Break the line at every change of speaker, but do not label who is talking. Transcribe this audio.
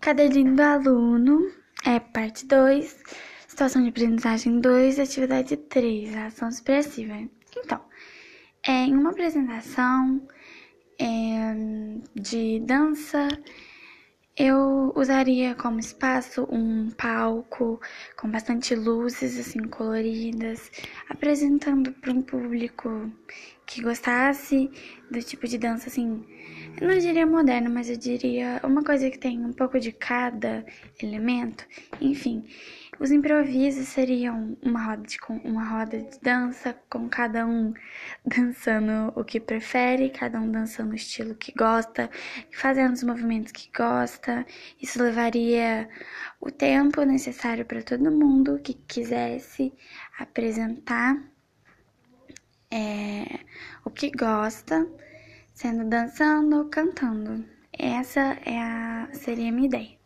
Caderninho do aluno, é parte 2, situação de aprendizagem 2, atividade 3, ação expressiva. Então, é, em uma apresentação é, de dança, eu usaria como espaço um palco com bastante luzes assim coloridas, apresentando para um público que gostasse do tipo de dança assim eu não diria moderno, mas eu diria uma coisa que tem um pouco de cada elemento. Enfim, os improvisos seriam uma roda de, uma roda de dança, com cada um dançando o que prefere, cada um dançando o estilo que gosta, fazendo os movimentos que gosta. Isso levaria o tempo necessário para todo mundo que quisesse apresentar que gosta sendo dançando ou cantando. Essa é a, seria a minha ideia.